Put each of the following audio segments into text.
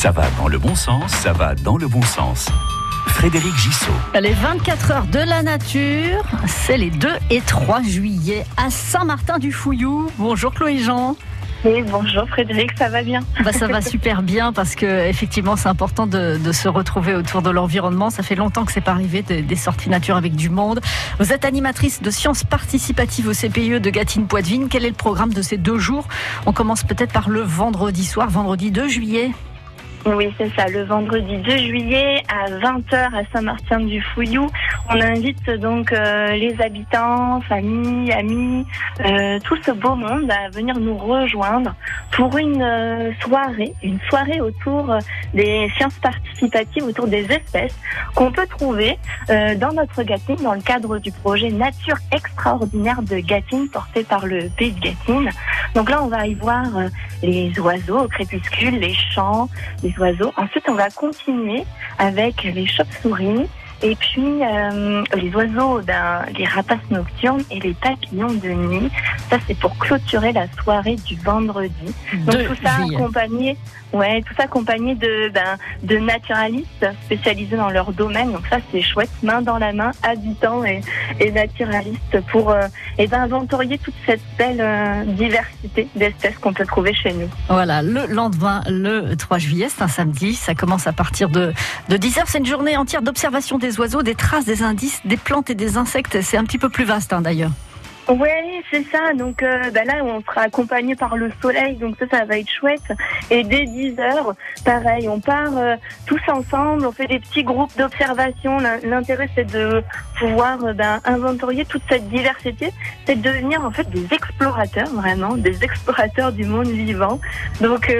Ça va dans le bon sens, ça va dans le bon sens. Frédéric Gissot. Les 24 heures de la nature, c'est les 2 et 3 juillet à Saint-Martin-du-Fouillou. Bonjour Chloé Jean. Oui, bonjour Frédéric, ça va bien? Bah, Ça va super bien parce que effectivement c'est important de, de, se retrouver autour de l'environnement. Ça fait longtemps que c'est pas arrivé des, des sorties nature avec du monde. Vous êtes animatrice de sciences participatives au CPIE de Gatine-Poitevine. Quel est le programme de ces deux jours? On commence peut-être par le vendredi soir, vendredi 2 juillet. Oui, c'est ça. Le vendredi 2 juillet à 20h à Saint-Martin-du-Fouillou, on invite donc euh, les habitants, familles, amis, euh, tout ce beau monde à venir nous rejoindre pour une euh, soirée, une soirée autour des sciences participatives, autour des espèces qu'on peut trouver euh, dans notre Gatine dans le cadre du projet Nature extraordinaire de Gatine porté par le pays de Gatine. Donc là, on va y voir euh, les oiseaux au crépuscule, les chants, les oiseaux. Ensuite, on va continuer avec les chauves-souris, et puis euh, les oiseaux, ben, les rapaces nocturnes et les papillons de nuit. Ça, c'est pour clôturer la soirée du vendredi. Donc De tout ça accompagné, ouais, tout ça accompagné de, ben, de naturalistes spécialisés dans leur domaine. Donc ça, c'est chouette, main dans la main, habitants et, et naturalistes pour euh, eh ben, inventorier toute cette belle euh, diversité d'espèces qu'on peut trouver chez nous. Voilà, le lendemain, le 3 juillet, c'est un samedi. Ça commence à partir de, de 10h. C'est une journée entière d'observation des oiseaux, des traces, des indices, des plantes et des insectes. C'est un petit peu plus vaste hein, d'ailleurs. Oui, c'est ça. Donc euh, ben là, on sera accompagné par le soleil, donc ça, ça va être chouette. Et dès 10 heures, pareil, on part euh, tous ensemble, on fait des petits groupes d'observation. L'in- L'intérêt, c'est de pouvoir euh, ben, inventorier toute cette diversité, c'est de devenir en fait des explorateurs, vraiment, des explorateurs du monde vivant. Donc,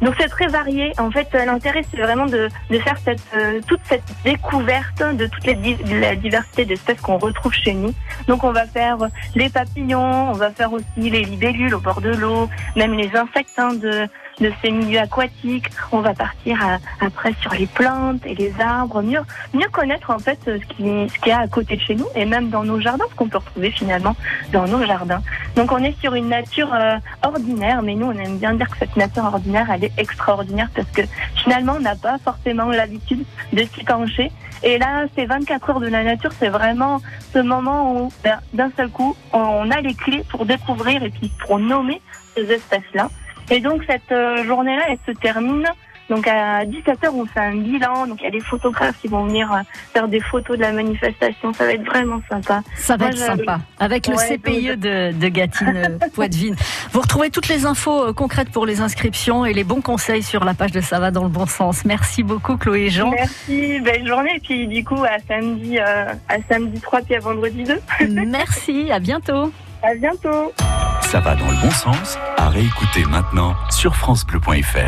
donc c'est très varié. En fait, l'intérêt, c'est vraiment de, faire cette, toute cette découverte de toute la diversité d'espèces qu'on retrouve chez nous. Donc, on va faire les papillons, on va faire aussi les libellules au bord de l'eau, même les insectes hein, de, de ces milieux aquatiques. On va partir à- après sur les plantes et les arbres, mieux, mieux connaître en fait ce qui ce qu'il y a à côté de chez nous et même dans nos jardins, ce qu'on peut retrouver finalement dans nos jardins. Donc on est sur une nature euh, ordinaire, mais nous on aime bien dire que cette nature ordinaire elle est extraordinaire parce que finalement on n'a pas forcément l'habitude de s'y pencher. Et là, ces 24 heures de la nature, c'est vraiment ce moment où ben, d'un seul coup, on a les clés pour découvrir et puis pour nommer ces espèces-là. Et donc cette euh, journée-là, elle se termine. Donc à 17h, on fait un bilan. Donc il y a des photographes qui vont venir euh, faire des photos de la manifestation. Ça va être vraiment sympa. Ça va Moi, être sympa. Avec le Ouais, CPIE de, de Gatine euh, Poitevine. Vous retrouvez toutes les infos euh, concrètes pour les inscriptions et les bons conseils sur la page de Ça va dans le bon sens. Merci beaucoup Chloé et Jean. Merci, belle journée. Et puis du coup, à samedi, euh, à samedi 3 puis à vendredi 2. Merci, à bientôt. À bientôt. Ça va dans le bon sens, réécouter maintenant sur FranceBleu.fr.